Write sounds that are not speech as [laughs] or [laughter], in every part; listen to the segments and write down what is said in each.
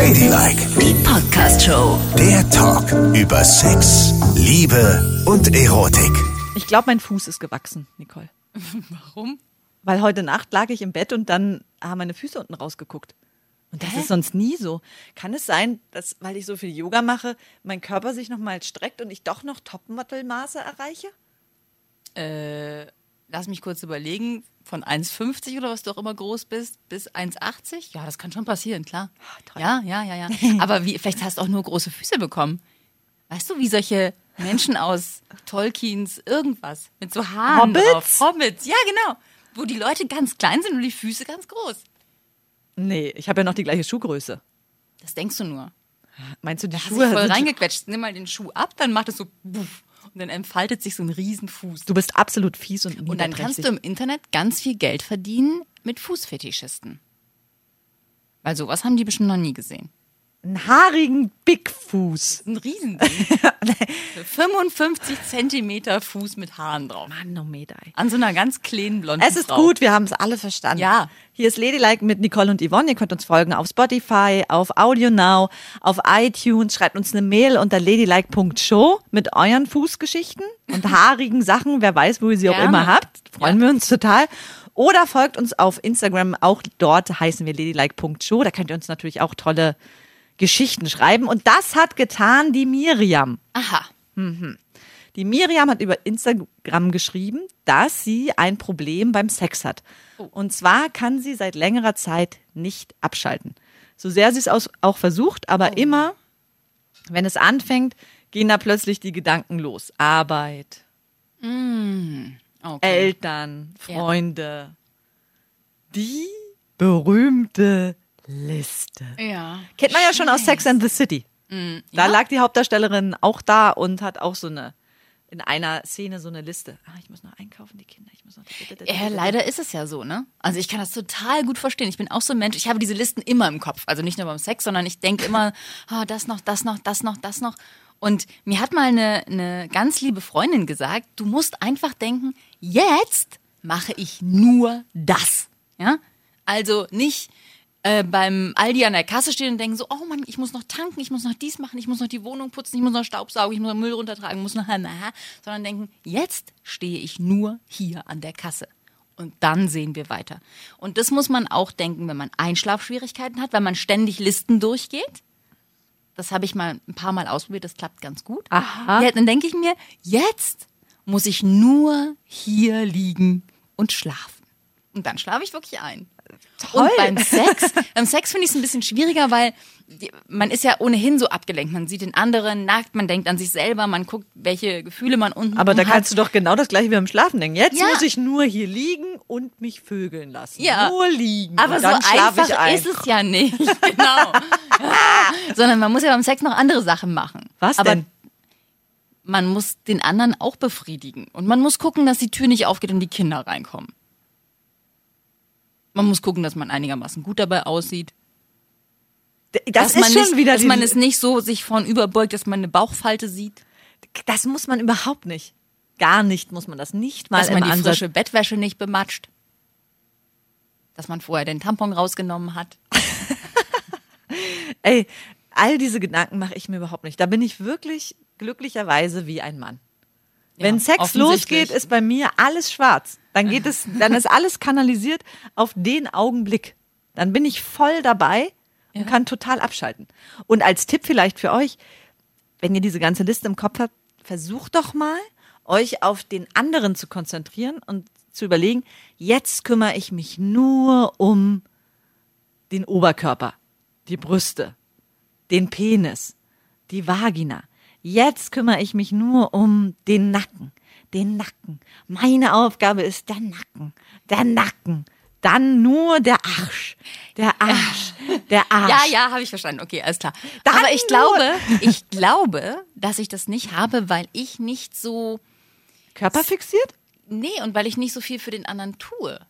Ladylike, Die Podcast-Show. der Talk über Sex, Liebe und Erotik. Ich glaube, mein Fuß ist gewachsen, Nicole. [laughs] Warum? Weil heute Nacht lag ich im Bett und dann haben meine Füße unten rausgeguckt. Und das ist sonst nie so. Kann es sein, dass, weil ich so viel Yoga mache, mein Körper sich nochmal streckt und ich doch noch Topmodel-Maße erreiche? Äh, lass mich kurz überlegen. Von 1,50 oder was du auch immer groß bist, bis 1,80? Ja, das kann schon passieren, klar. toll. Ja, ja, ja, ja. [laughs] Aber wie, vielleicht hast du auch nur große Füße bekommen. Weißt du, wie solche Menschen aus Tolkiens irgendwas mit so Haaren Hobbits? drauf. Hobbits, ja, genau. Wo die Leute ganz klein sind und die Füße ganz groß. Nee, ich habe ja noch die gleiche Schuhgröße. Das denkst du nur. Meinst du, die Da hast du Schuhe voll reingequetscht. Nimm mal den Schuh ab, dann macht es so buff. Und dann entfaltet sich so ein Riesenfuß. Du bist absolut fies und Und dann kannst du im Internet ganz viel Geld verdienen mit Fußfetischisten. Weil sowas haben die bestimmt noch nie gesehen. Einen haarigen Bigfuß. Ein Riesending. [laughs] 55 Zentimeter Fuß mit Haaren drauf. Manometer. An so einer ganz kleinen blonden Es ist Frau. gut, wir haben es alle verstanden. Ja. Hier ist Ladylike mit Nicole und Yvonne. Ihr könnt uns folgen auf Spotify, auf Audio Now, auf iTunes. Schreibt uns eine Mail unter ladylike.show mit euren Fußgeschichten und [laughs] haarigen Sachen. Wer weiß, wo ihr sie auch Gerne. immer habt. Freuen wir uns total. Oder folgt uns auf Instagram. Auch dort heißen wir ladylike.show. Da könnt ihr uns natürlich auch tolle Geschichten schreiben. Und das hat getan die Miriam. Aha. Die Miriam hat über Instagram geschrieben, dass sie ein Problem beim Sex hat. Und zwar kann sie seit längerer Zeit nicht abschalten. So sehr sie es auch versucht, aber immer, wenn es anfängt, gehen da plötzlich die Gedanken los. Arbeit, Okay. Eltern, Freunde. Die berühmte Liste. ja. Kennt man ja schon aus Sex and the City. Da lag die Hauptdarstellerin auch da und hat auch so eine, in einer Szene so eine Liste. Ah, ich muss noch einkaufen, die Kinder, ich muss noch. Ja, leider ist es ja so, ne? Also ich kann das total gut verstehen. Ich bin auch so ein Mensch. Ich habe diese Listen immer im Kopf. Also nicht nur beim Sex, sondern ich denke immer, [laughs] ah, das noch, das noch, das noch, das noch. Und mir hat mal eine, eine ganz liebe Freundin gesagt, du musst einfach denken, jetzt mache ich nur das. Ja? Also nicht äh, beim Aldi an der Kasse stehen und denken so, oh Mann, ich muss noch tanken, ich muss noch dies machen, ich muss noch die Wohnung putzen, ich muss noch Staubsaugen, ich muss noch Müll runtertragen, muss noch, [laughs] sondern denken, jetzt stehe ich nur hier an der Kasse. Und dann sehen wir weiter. Und das muss man auch denken, wenn man Einschlafschwierigkeiten hat, wenn man ständig Listen durchgeht. Das habe ich mal ein paar Mal ausprobiert, das klappt ganz gut. Aha. Ja, dann denke ich mir, jetzt muss ich nur hier liegen und schlafen. Und dann schlafe ich wirklich ein. Toll. Und beim Sex, beim Sex finde ich es ein bisschen schwieriger, weil man ist ja ohnehin so abgelenkt. Man sieht den anderen nackt, man denkt an sich selber, man guckt, welche Gefühle man unten Aber da hat. kannst du doch genau das gleiche wie beim Schlafen denken. Jetzt Ja. muss ich nur hier liegen und mich vögeln lassen. Ja. Nur liegen. Aber so dann schlafe ich einfach ein. ist es ja nicht. [laughs] Genau. [laughs] Sondern man muss ja beim Sex noch andere Sachen machen. Was Aber denn? man muss den anderen auch befriedigen. Und man muss gucken, dass die Tür nicht aufgeht und die Kinder reinkommen. Man muss gucken, dass man einigermaßen gut dabei aussieht. Das dass man ist schon nicht, wieder dass man es nicht so sich vorn überbeugt, dass man eine Bauchfalte sieht, Das muss man überhaupt nicht. Gar nicht muss man das nicht mal dass man die Ansatz. frische Bettwäsche nicht bematscht, dass man vorher den Tampon rausgenommen hat. [laughs] Ey, all diese Gedanken mache ich mir überhaupt nicht. Da bin ich wirklich glücklicherweise wie ein Mann. Wenn Sex offensichtlich. losgeht, ist bei mir alles schwarz. Dann geht es, [laughs] dann ist alles kanalisiert auf den Augenblick. Dann bin ich voll dabei und kann total abschalten. Und als Tipp vielleicht für euch, wenn ihr diese ganze Liste im Kopf habt, versucht doch mal, euch auf den anderen zu konzentrieren und zu überlegen, jetzt kümmere ich mich nur um den Oberkörper, die Brüste, den Penis, die Vagina. Jetzt kümmere ich mich nur um den Nacken, den Nacken. Meine Aufgabe ist der Nacken, der Nacken. Dann nur der Arsch, der Arsch, der Arsch. Ja, ja, habe ich verstanden. Okay, alles klar. Dann Aber ich glaube, ich glaube, dass ich das nicht habe, weil ich nicht so, Körperfixiert? nee, und weil ich nicht so viel für den anderen tue.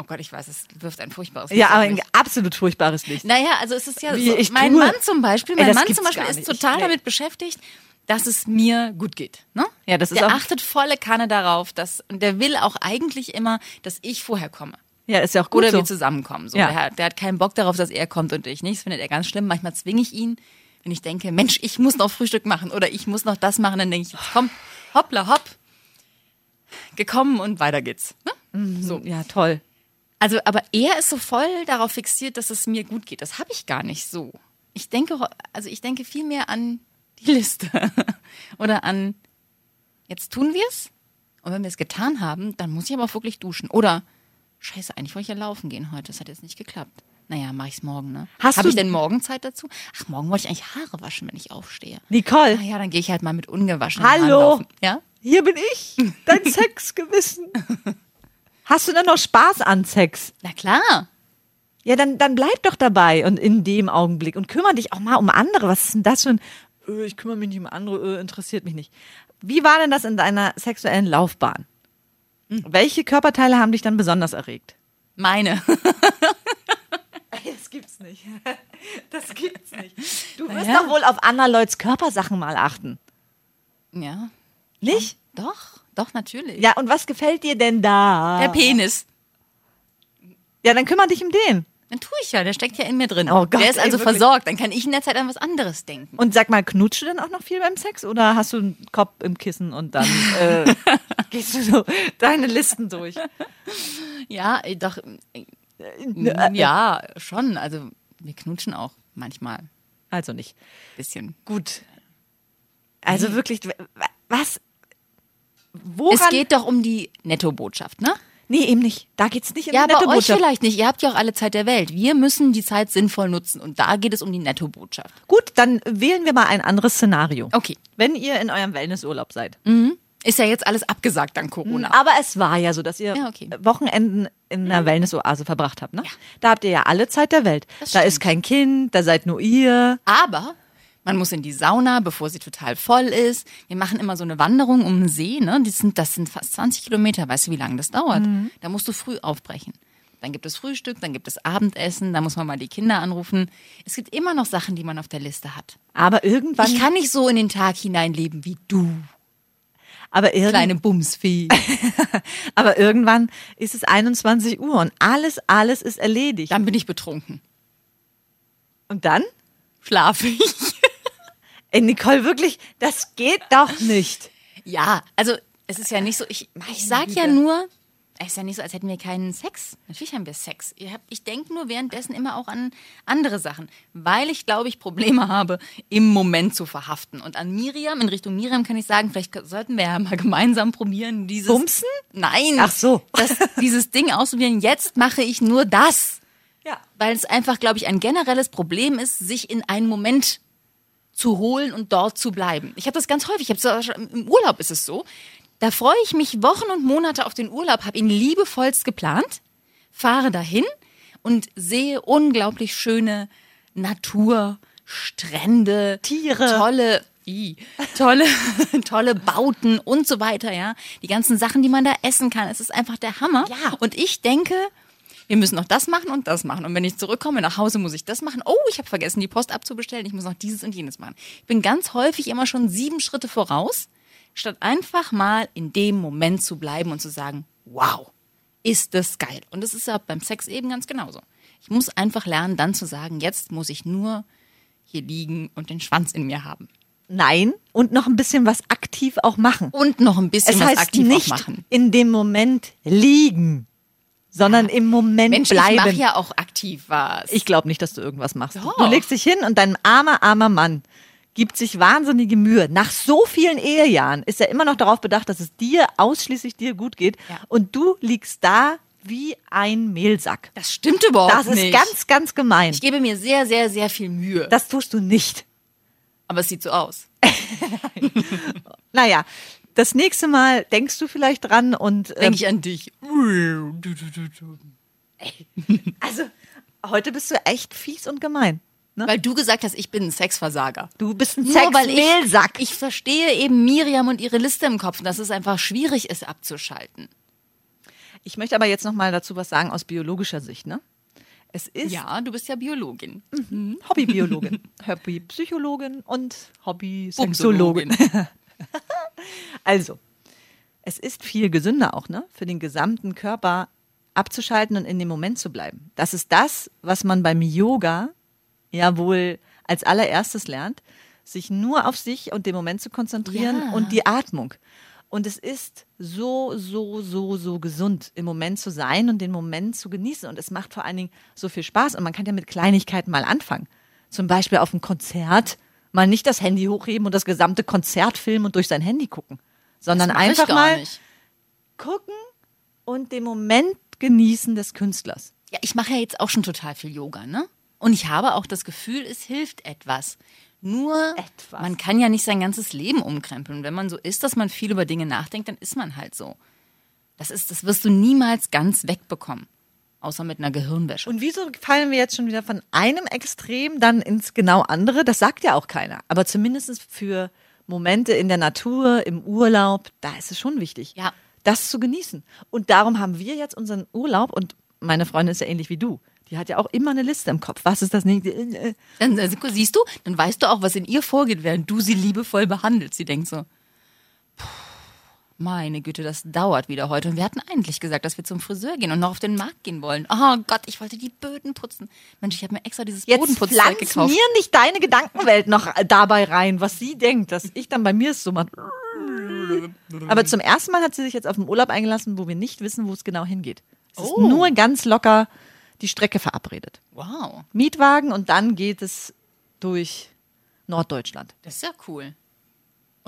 Oh Gott, ich weiß, es wirft ein furchtbares Ja, Licht auf aber ein absolut furchtbares Licht. Naja, also es ist ja Wie so, mein tue. Mann zum Beispiel, Ey, mein das Mann zum Beispiel ist total Nee. damit beschäftigt, dass es mir gut geht. Ne? Ja, das ist der achtet volle Kanne darauf, dass, und der will auch eigentlich immer, dass ich vorher komme. Ja, ist ja auch gut Oder so. wir zusammenkommen. So. Ja. Der, hat, der hat keinen Bock darauf, dass er kommt und ich nicht. Das findet er ganz schlimm. Manchmal zwinge ich ihn, wenn ich denke, Mensch, ich muss noch Frühstück machen oder ich muss noch das machen, dann denke ich, jetzt komm, hoppla, hopp, gekommen und weiter geht's. Ne? So. Ja, toll. Also, aber er ist so voll darauf fixiert, dass es mir gut geht. Das habe ich gar nicht so. Ich denke, also ich denke viel mehr an die Liste [laughs] oder an jetzt tun wir es und wenn wir es getan haben, dann muss ich aber auch wirklich duschen oder Scheiße, eigentlich wollte ich ja laufen gehen heute. Das hat jetzt nicht geklappt. Naja, mache ich's morgen, ne? Hast Habe du- ich denn morgen Zeit dazu? Ach, morgen wollte ich eigentlich Haare waschen, wenn ich aufstehe. Nicole, Naja, dann gehe ich halt mal mit ungewaschenen Hallo. Haaren laufen. Ja? hier bin ich, dein [laughs] Sexgewissen. Hast du denn noch Spaß an Sex? Na klar. Ja, dann, dann bleib doch dabei und in dem Augenblick und kümmere dich auch mal um andere. Was ist denn das für ein, äh, ich kümmere mich nicht um andere, äh, interessiert mich nicht. Wie war denn das in deiner sexuellen Laufbahn? Welche Körperteile haben dich dann besonders erregt? Meine. [laughs] Das gibt's nicht. [laughs] Das gibt's nicht. Du wirst Naja. doch wohl auf anderer Leuts Körpersachen mal achten. Ja. Nicht? Doch, doch, natürlich. Ja, und was gefällt dir denn da? Der Penis. Ja, dann kümmere dich um den. Dann tue ich ja, der steckt ja in mir drin. Oh Gott, der ist ey, also wirklich. versorgt. Dann kann ich in der Zeit an was anderes denken. Und sag mal, knutschst du denn auch noch viel beim Sex oder hast du einen Kopf im Kissen und dann äh, [laughs] gehst du so deine Listen durch? Ja, äh, doch. äh, Ja, schon. Also wir knutschen auch manchmal Also nicht. bisschen. Gut. Also wirklich, was? Woran? Es geht doch um die Nettobotschaft, ne? nee, eben nicht. Da geht's nicht um Ja, die aber euch Nettobotschaft. vielleicht nicht. Ihr habt ja auch alle Zeit der Welt. Wir müssen die Zeit sinnvoll nutzen. Und da geht es um die Nettobotschaft. Gut, dann wählen wir mal ein anderes Szenario. Okay. Wenn ihr in eurem Wellnessurlaub seid. Ist ja jetzt alles abgesagt dank Corona. Aber es war ja so, dass ihr Ja, okay. Wochenenden in einer Wellnessoase verbracht habt, ne? Da habt ihr ja alle Zeit der Welt. Das da ist stimmt. kein Kind, da seid nur ihr. Aber man muss in die Sauna, bevor sie total voll ist. Wir machen immer so eine Wanderung um den See. Ne? Das, sind, das sind fast 20 Kilometer. Weißt du, wie lange das dauert? Da musst du früh aufbrechen. Dann gibt es Frühstück, dann gibt es Abendessen, da muss man mal die Kinder anrufen. Es gibt immer noch Sachen, die man auf der Liste hat. Aber irgendwann, Ich kann nicht so in den Tag hineinleben wie du, aber, irgend, kleine Bumsfee. [laughs] aber irgendwann ist es 21 Uhr und alles, alles ist erledigt. Dann bin ich betrunken. Und dann? Schlafe ich. Ey, Nicole, wirklich, das geht doch nicht. Ja, also es ist ja nicht so, ich, ich sag ja nur, es ist ja nicht so, als hätten wir keinen Sex. Natürlich haben wir Sex. Ich denke nur währenddessen immer auch an andere Sachen, weil ich glaube, ich Probleme habe, im Moment zu verhaften. Und an Miriam, in Richtung Miriam kann ich sagen, vielleicht sollten wir ja mal gemeinsam probieren, dieses... Bumsen? Nein. Ach so. Das, dieses Ding ausprobieren, jetzt mache ich nur das. Ja. Weil es einfach, glaube ich, ein generelles Problem ist, sich in einen Moment zu holen und dort zu bleiben. Ich habe das ganz häufig. Ich hab's Im Urlaub ist es so. Da freue ich mich Wochen und Monate auf den Urlaub, habe ihn liebevollst geplant, fahre dahin und sehe unglaublich schöne Natur, Strände, Tiere. tolle, i, tolle, [laughs] tolle Bauten und so weiter, ja. Die ganzen Sachen, die man da essen kann. Es ist einfach der Hammer. Ja. Und ich denke, wir müssen noch das machen und das machen. Und wenn ich zurückkomme nach Hause, muss ich das machen. Oh, ich habe vergessen, die Post abzubestellen. Ich muss noch dieses und jenes machen. Ich bin ganz häufig immer schon sieben Schritte voraus, statt einfach mal in dem Moment zu bleiben und zu sagen, wow, ist das geil. Und das ist ja beim Sex eben ganz genauso. Ich muss einfach lernen, dann zu sagen, jetzt muss ich nur hier liegen und den Schwanz in mir haben. Nein, und noch ein bisschen was aktiv auch machen. Und noch ein bisschen Es was heißt aktiv nicht auch machen. in dem Moment liegen, sondern im Moment Mensch, bleiben. ich mache ja auch aktiv was. Ich glaube nicht, dass du irgendwas machst. Doch. Du legst dich hin und dein armer, armer Mann gibt sich wahnsinnige Mühe. Nach so vielen Ehejahren ist er immer noch darauf bedacht, dass es dir, ausschließlich dir gut geht. Ja. Und du liegst da wie ein Mehlsack. das stimmt überhaupt Das ist nicht. ganz, ganz gemein. ich gebe mir sehr, sehr, sehr viel Mühe. Das tust du nicht. Aber es sieht so aus. [laughs] Naja, das nächste Mal denkst du vielleicht dran und ähm, Denke ich an dich. also heute bist du echt fies und gemein. Ne? Weil du gesagt hast, ich bin ein Sexversager. Du bist ein Sexmehlsack. ich, ich verstehe eben Miriam und ihre Liste im Kopf dass es einfach schwierig ist abzuschalten. Ich möchte aber jetzt noch mal dazu was sagen aus biologischer Sicht, ne? Es ist Ja, du bist ja Biologin. Hobbybiologin, [laughs] Hobbypsychologin und Hobby-Sexologin. [laughs] Also, es ist viel gesünder auch, ne? Für den gesamten Körper abzuschalten und in dem Moment zu bleiben. Das ist das, was man beim Yoga ja wohl als allererstes lernt, sich nur auf sich und den Moment zu konzentrieren Ja. und die Atmung. Und es ist so, so, so, so gesund, im Moment zu sein und den Moment zu genießen. Und es macht vor allen Dingen so viel Spaß. Und man kann ja mit Kleinigkeiten mal anfangen. Zum Beispiel auf einem Konzert mal nicht das Handy hochheben und das gesamte Konzert filmen und durch sein Handy gucken, sondern einfach mal nicht. gucken und den Moment genießen des Künstlers. Ja, ich mache ja jetzt auch schon total viel Yoga, ne? Und ich habe auch das Gefühl, es hilft etwas. Nur, Etwas. man kann ja nicht sein ganzes Leben umkrempeln. Und wenn man so ist, dass man viel über Dinge nachdenkt, dann ist man halt so. Das ist, das wirst du niemals ganz wegbekommen. Außer mit einer Gehirnwäsche. Und wieso fallen wir jetzt schon wieder von einem Extrem dann ins genau andere? Das sagt ja auch keiner. Aber zumindest für Momente in der Natur, im Urlaub, da ist es schon wichtig, Ja. das zu genießen. Und darum haben wir jetzt unseren Urlaub und meine Freundin ist ja ähnlich wie du. Die hat ja auch immer eine Liste im Kopf. Was ist das nächste? Dann äh, siehst du, dann weißt du auch, was in ihr vorgeht, während du sie liebevoll behandelst. Sie denkt so, "Puh, meine Güte, das dauert wieder heute. Und wir hatten eigentlich gesagt, dass wir zum Friseur gehen und noch auf den Markt gehen wollen. Oh Gott, ich wollte die Böden putzen. Mensch, ich habe mir extra dieses Jetzt Bodenputzzeug gekauft. mir nicht deine Gedankenwelt noch dabei rein, was sie denkt, dass ich dann bei mir es so mache. Aber zum ersten Mal hat sie sich jetzt auf den Urlaub eingelassen, wo wir nicht wissen, wo es genau hingeht. Es ist Oh. nur ganz locker die Strecke verabredet. Wow, Mietwagen und dann geht es durch Norddeutschland. das ist ja cool.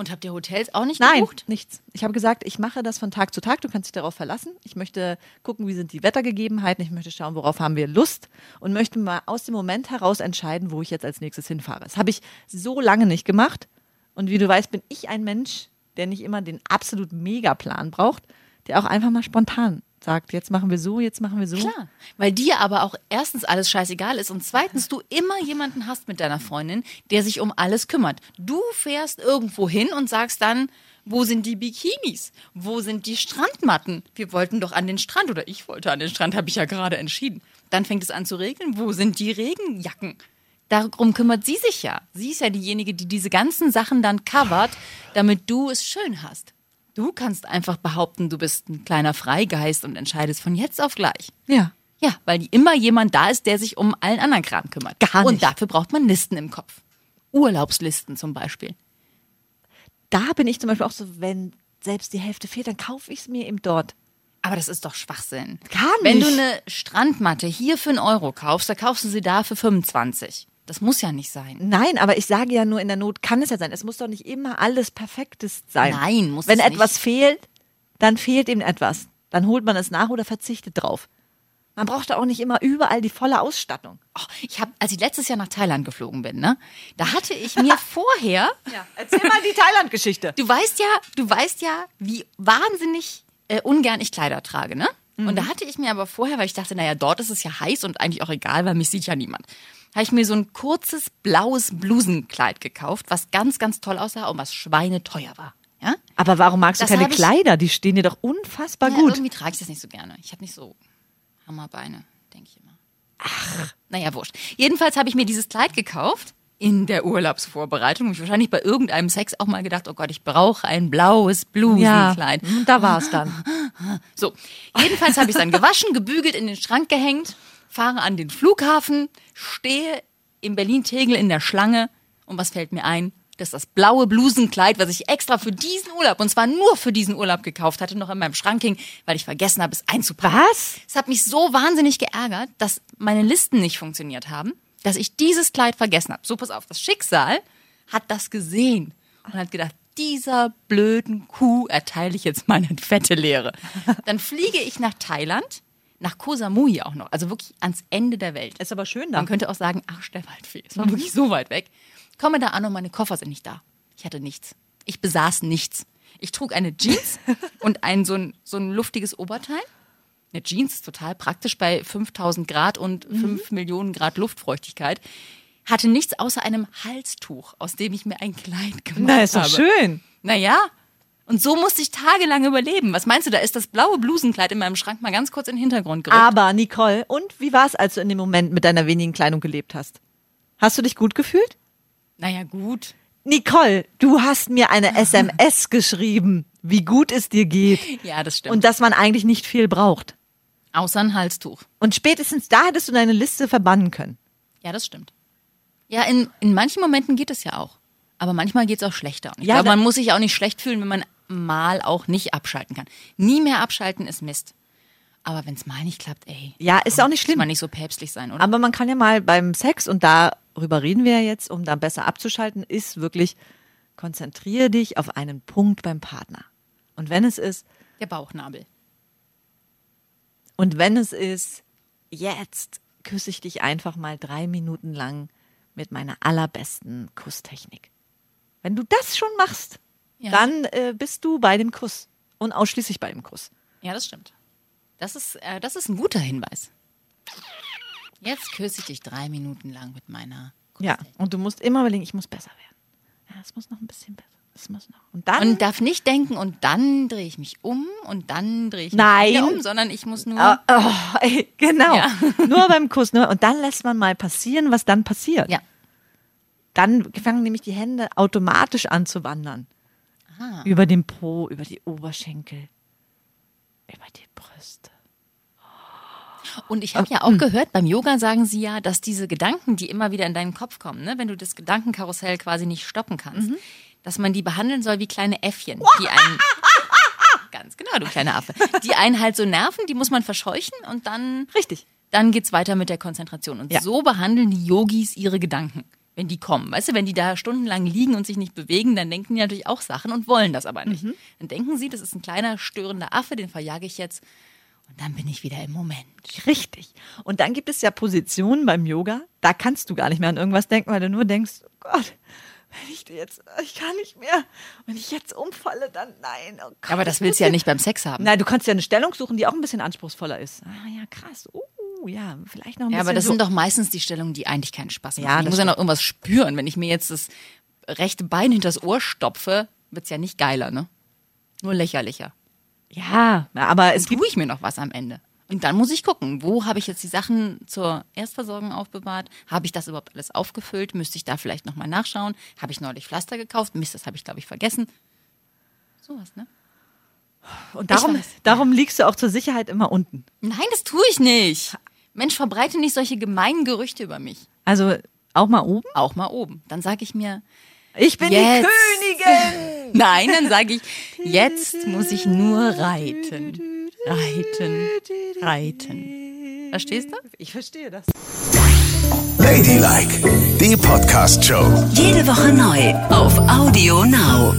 Und habt ihr Hotels auch nicht Nein, gebucht? nichts. Ich habe gesagt, ich mache das von Tag zu Tag. Du kannst dich darauf verlassen. Ich möchte gucken, wie sind die Wettergegebenheiten. Ich möchte schauen, worauf haben wir Lust und möchte mal aus dem Moment heraus entscheiden, wo ich jetzt als nächstes hinfahre. Das habe ich so lange nicht gemacht. Und wie du weißt, bin ich ein Mensch, der nicht immer den absolut Megaplan braucht, der auch einfach mal spontan sagt, jetzt machen wir so, jetzt machen wir so. Klar, weil dir aber auch erstens alles scheißegal ist und zweitens du immer jemanden hast mit deiner Freundin, der sich um alles kümmert. Du fährst irgendwo hin und sagst dann, wo sind die Bikinis? Wo sind die Strandmatten? Wir wollten doch an den Strand oder ich wollte an den Strand, habe ich ja gerade entschieden. Dann fängt es an zu regnen. Wo sind die Regenjacken? Darum kümmert sie sich ja. Sie ist ja diejenige, die diese ganzen Sachen dann covert, damit du es schön hast. Du kannst einfach behaupten, du bist ein kleiner Freigeist und entscheidest von jetzt auf gleich. Ja. Ja, weil immer jemand da ist, der sich um allen anderen Kram kümmert. Gar Und nicht. dafür braucht man Listen im Kopf. Urlaubslisten zum Beispiel. Da bin ich zum Beispiel auch so, wenn selbst die Hälfte fehlt, dann kaufe ich es mir eben dort. Aber das ist doch Schwachsinn. Gar Wenn nicht. du eine Strandmatte hier für einen Euro kaufst, dann kaufst du sie da für 25. Das muss ja nicht sein. Nein, aber ich sage ja nur, in der Not kann es ja sein. Es muss doch nicht immer alles Perfektes sein. Nein, muss Wenn es etwas nicht. fehlt, dann fehlt eben etwas. Dann holt man es nach oder verzichtet drauf. Man braucht doch auch nicht immer überall die volle Ausstattung. Oh, ich habe, als ich letztes Jahr nach Thailand geflogen bin, ne, da hatte ich mir [laughs] vorher, Ja, erzähl mal die Thailand-Geschichte. du weißt ja, du weißt ja, wie wahnsinnig äh, ungern ich Kleider trage, ne? Und da hatte ich mir aber vorher, weil ich dachte, naja, dort ist es ja heiß und eigentlich auch egal, weil mich sieht ja niemand, habe ich mir so ein kurzes blaues Blusenkleid gekauft, was ganz, ganz toll aussah und was schweineteuer war. Ja? Aber warum magst du Das keine hab ich- Kleider? Die stehen dir doch unfassbar Ja, gut. irgendwie trage ich das nicht so gerne. Ich habe nicht so Hammerbeine, denke ich immer. Ach. Naja, wurscht. Jedenfalls habe ich mir dieses Kleid gekauft in der Urlaubsvorbereitung. Und ich wahrscheinlich bei irgendeinem Sex auch mal gedacht, oh Gott, ich brauche ein blaues Ja, Blusenkleid. hm, da war es dann. [laughs] So, jedenfalls habe ich es dann gewaschen, gebügelt, in den Schrank gehängt, fahre an den Flughafen, stehe in Berlin-Tegel in der Schlange und was fällt mir ein? Dass das blaue Blusenkleid, was ich extra für diesen Urlaub, und zwar nur für diesen Urlaub gekauft hatte, noch in meinem Schrank hing, weil ich vergessen habe, es einzupacken. Was? Es hat mich so wahnsinnig geärgert, dass meine Listen nicht funktioniert haben, dass ich dieses Kleid vergessen habe. So, pass auf, das Schicksal hat das gesehen und hat gedacht, dieser blöden Kuh erteile ich jetzt meine fette Lehre. Dann fliege ich nach Thailand, nach Koh Samui auch noch, also wirklich ans Ende der Welt. Ist aber schön da. Man könnte auch sagen, Arsch der Waldfee. Es war wirklich so weit weg. Komme da an und meine Koffer sind nicht da. Ich hatte nichts. Ich besaß nichts. Ich trug eine Jeans [laughs] und ein so ein, so ein luftiges Oberteil. Eine Jeans ist total praktisch bei 5000 Grad und 5 Millionen Grad Luftfeuchtigkeit. Hatte nichts außer einem Halstuch, aus dem ich mir ein Kleid gemacht Na, ist doch habe. schön. Naja. Und so musste ich tagelang überleben. Was meinst du, da ist das blaue Blusenkleid in meinem Schrank mal ganz kurz in den Hintergrund gerückt. Aber Nicole, und wie war es, als du in dem Moment mit deiner wenigen Kleidung gelebt hast? Hast du dich gut gefühlt? Naja, gut. Nicole, du hast mir eine [laughs] SMS geschrieben, wie gut es dir geht Ja, das stimmt. und dass man eigentlich nicht viel braucht. Außer ein Halstuch. Und spätestens da hättest du deine Liste verbannen können. Ja, das stimmt. Ja, in, in manchen Momenten geht es ja auch. Aber manchmal geht es auch schlechter. Und ich Ja, glaube, man muss sich auch nicht schlecht fühlen, wenn man mal auch nicht abschalten kann. Nie mehr abschalten ist Mist. Aber wenn es mal nicht klappt, ey. Ja, ist auch nicht Muss schlimm. man nicht so päpstlich sein, oder? Aber man kann ja mal beim Sex, und darüber reden wir ja jetzt, um da besser abzuschalten, ist wirklich, konzentriere dich auf einen Punkt beim Partner. Und wenn es ist, Der Bauchnabel. und wenn es ist, jetzt küsse ich dich einfach mal drei Minuten lang mit meiner allerbesten Kusstechnik. Wenn du das schon machst, Ja. dann äh, bist du bei dem Kuss. Und ausschließlich bei dem Kuss. Ja, das stimmt. Das ist, äh, das ist ein guter Hinweis. Jetzt küsse ich dich drei Minuten lang mit meiner. Ja, und du musst immer überlegen, ich muss besser werden. Ja, es muss noch ein bisschen besser. Es muss noch. Und dann. Und darf nicht denken, und dann drehe ich mich um und dann drehe ich mich Nein. um, sondern ich muss nur. Ah, oh, [laughs] ey, genau. Ja. Nur beim Kuss. Nur, und dann lässt man mal passieren, was dann passiert. Ja. Dann fangen nämlich die Hände automatisch an zu wandern. Ah. Über den Po, über die Oberschenkel, über die Brüste. Und ich habe ja auch gehört, beim Yoga sagen sie ja, dass diese Gedanken, die immer wieder in deinen Kopf kommen, ne, wenn du das Gedankenkarussell quasi nicht stoppen kannst, dass man die behandeln soll wie kleine Äffchen, die einen. [laughs] Ganz genau, du kleiner Affe. Die einen halt so nerven, die muss man verscheuchen und dann, Richtig. dann geht's weiter mit der Konzentration. Und Ja. so behandeln die Yogis ihre Gedanken, wenn die kommen. Weißt du, wenn die da stundenlang liegen und sich nicht bewegen, dann denken die natürlich auch Sachen und wollen das aber nicht. Dann denken sie, das ist ein kleiner störender Affe, den verjage ich jetzt. Und dann bin ich wieder im Moment. Richtig. Und dann gibt es ja Positionen beim Yoga, da kannst du gar nicht mehr an irgendwas denken, weil du nur denkst, oh Gott, wenn ich dir jetzt, ich kann nicht mehr. Wenn ich jetzt umfalle, dann nein. Oh Gott, Aber das willst du ja nicht beim Sex haben. Nein, du kannst ja eine Stellung suchen, die auch ein bisschen anspruchsvoller ist. Ah ja, krass. Uh, ja, vielleicht noch ein Ja, bisschen aber das so. sind doch meistens die Stellungen, die eigentlich keinen Spaß machen. Ja, ich muss ja noch irgendwas spüren. Wenn ich mir jetzt das rechte Bein hinters Ohr stopfe, wird's ja nicht geiler, ne? Nur lächerlicher. Ja, aber es Es tue ich mir noch was am Ende. Und dann muss ich gucken, wo habe ich jetzt die Sachen zur Erstversorgung aufbewahrt? Habe ich das überhaupt alles aufgefüllt? Müsste ich da vielleicht nochmal nachschauen? Habe ich neulich Pflaster gekauft? Mist, das habe ich, glaube ich, vergessen. Sowas, ne? und darum, darum liegst du auch zur Sicherheit immer unten. Nein, das tue ich nicht. Mensch, verbreite nicht solche gemeinen Gerüchte über mich. Also auch mal oben. Auch mal oben. Dann sage ich mir, Ich bin Jetzt. die Königin. [laughs] Nein, dann sage ich, [laughs] jetzt muss ich nur reiten. Reiten, reiten. Verstehst du? Ich verstehe das. Ladylike, die Podcast-Show. Jede Woche neu auf Audio Now.